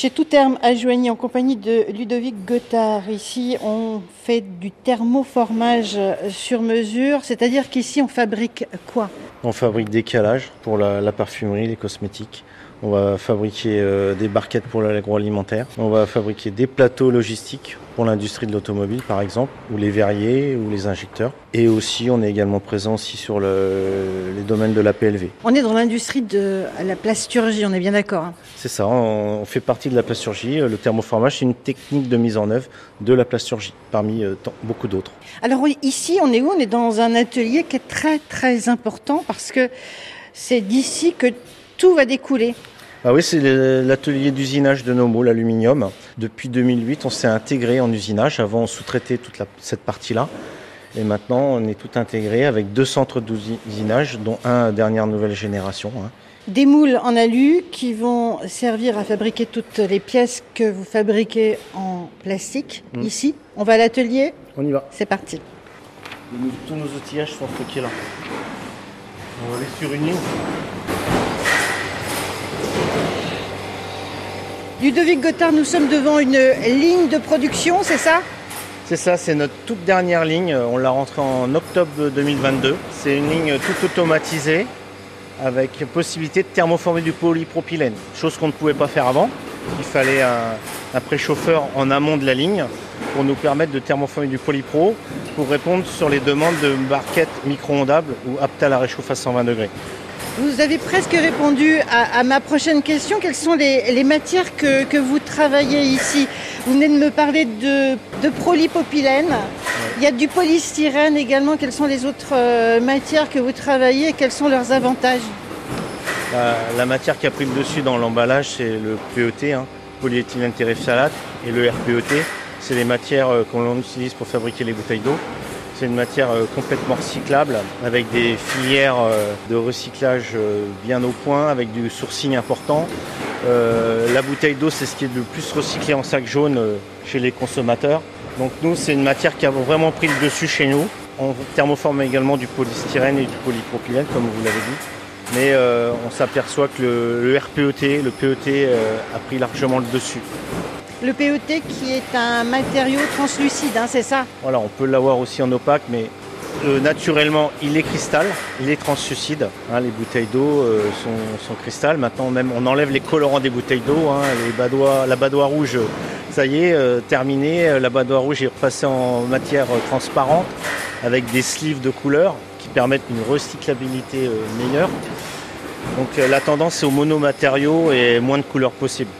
Chez Tout Terme à Joigny, en compagnie de Ludovic Gothard. Ici, on fait du thermoformage sur mesure, c'est-à-dire qu'ici, on fabrique quoi? On fabrique des calages pour la, la parfumerie, les cosmétiques. On va fabriquer euh, des barquettes pour l'agroalimentaire. On va fabriquer des plateaux logistiques pour l'industrie de l'automobile, par exemple, ou les verriers ou les injecteurs. Et aussi, on est également présent aussi sur le, les domaines de la PLV. On est dans l'industrie de la plasturgie, on est bien d'accord. hein C'est ça, on, on fait partie de la plasturgie. Le thermoformage, c'est une technique de mise en œuvre de la plasturgie, parmi euh, tant- beaucoup d'autres. Alors ici, on est où? On est dans un atelier qui est très très important parce que c'est d'ici que tout va découler. Ah oui, c'est l'atelier d'usinage de nos moules aluminium. Depuis 2008, on s'est intégré en usinage. Avant, on sous-traitait toute la- cette partie-là. Et maintenant, on est tout intégré avec deux centres d'usinage, dont un dernière nouvelle génération. hein. Des moules en alu qui vont servir à fabriquer toutes les pièces que vous fabriquez en plastique. Mm. Ici, on va à l'atelier, On y va. c'est parti. Tous nos outillages sont stockés là. On va aller sur une ligne. Ludovic Gothard, nous sommes devant une ligne de production, c'est ça? C'est ça, c'est notre toute dernière ligne. On l'a rentrée en octobre 2022. C'est une ligne toute automatisée avec possibilité de thermoformer du polypropylène, chose qu'on ne pouvait pas faire avant. Il fallait un, préchauffeur en amont de la ligne pour nous permettre de thermoformer du polypro pour répondre sur les demandes de barquettes micro-ondables ou aptes à la réchauffe à 120 degrés. Vous avez presque répondu à, ma prochaine question. Quelles sont les, matières que, que vous travaillez ici? Vous venez de me parler de, de polypropylène. Il y a du polystyrène également. Quelles sont les autres euh, matières que vous travaillez et quels sont leurs avantages? La, la matière qui a pris le dessus dans l'emballage, c'est le PET, hein, polyéthylène terephthalate, et le RPET. C'est les matières euh, qu'on utilise pour fabriquer les bouteilles d'eau. C'est une matière euh, complètement recyclable, avec des filières euh, de recyclage euh, bien au point, avec du sourcing important. La bouteille d'eau, c'est ce qui est le plus recyclé en sac jaune chez les consommateurs. Donc nous, c'est une matière qui a vraiment pris le dessus chez nous. On thermoforme également du polystyrène et du polypropylène, comme vous l'avez dit. Mais on s'aperçoit que le, RPET, le PET euh, a pris largement le dessus. Le PET qui est un matériau translucide, hein, c'est ça? Voilà, on peut l'avoir aussi en opaque, mais euh, naturellement, il est cristal, il est translucide. hein, les bouteilles d'eau euh, sont, sont cristal. Maintenant, même, on enlève les colorants des bouteilles d'eau. hein, les la badoie rouge, ça y est, euh, terminé. Euh, La badoie rouge est repassée en matière transparente avec des sleeves de couleur qui permettent une recyclabilité meilleure. Donc la tendance c'est au monomatériaux et moins de couleurs possibles.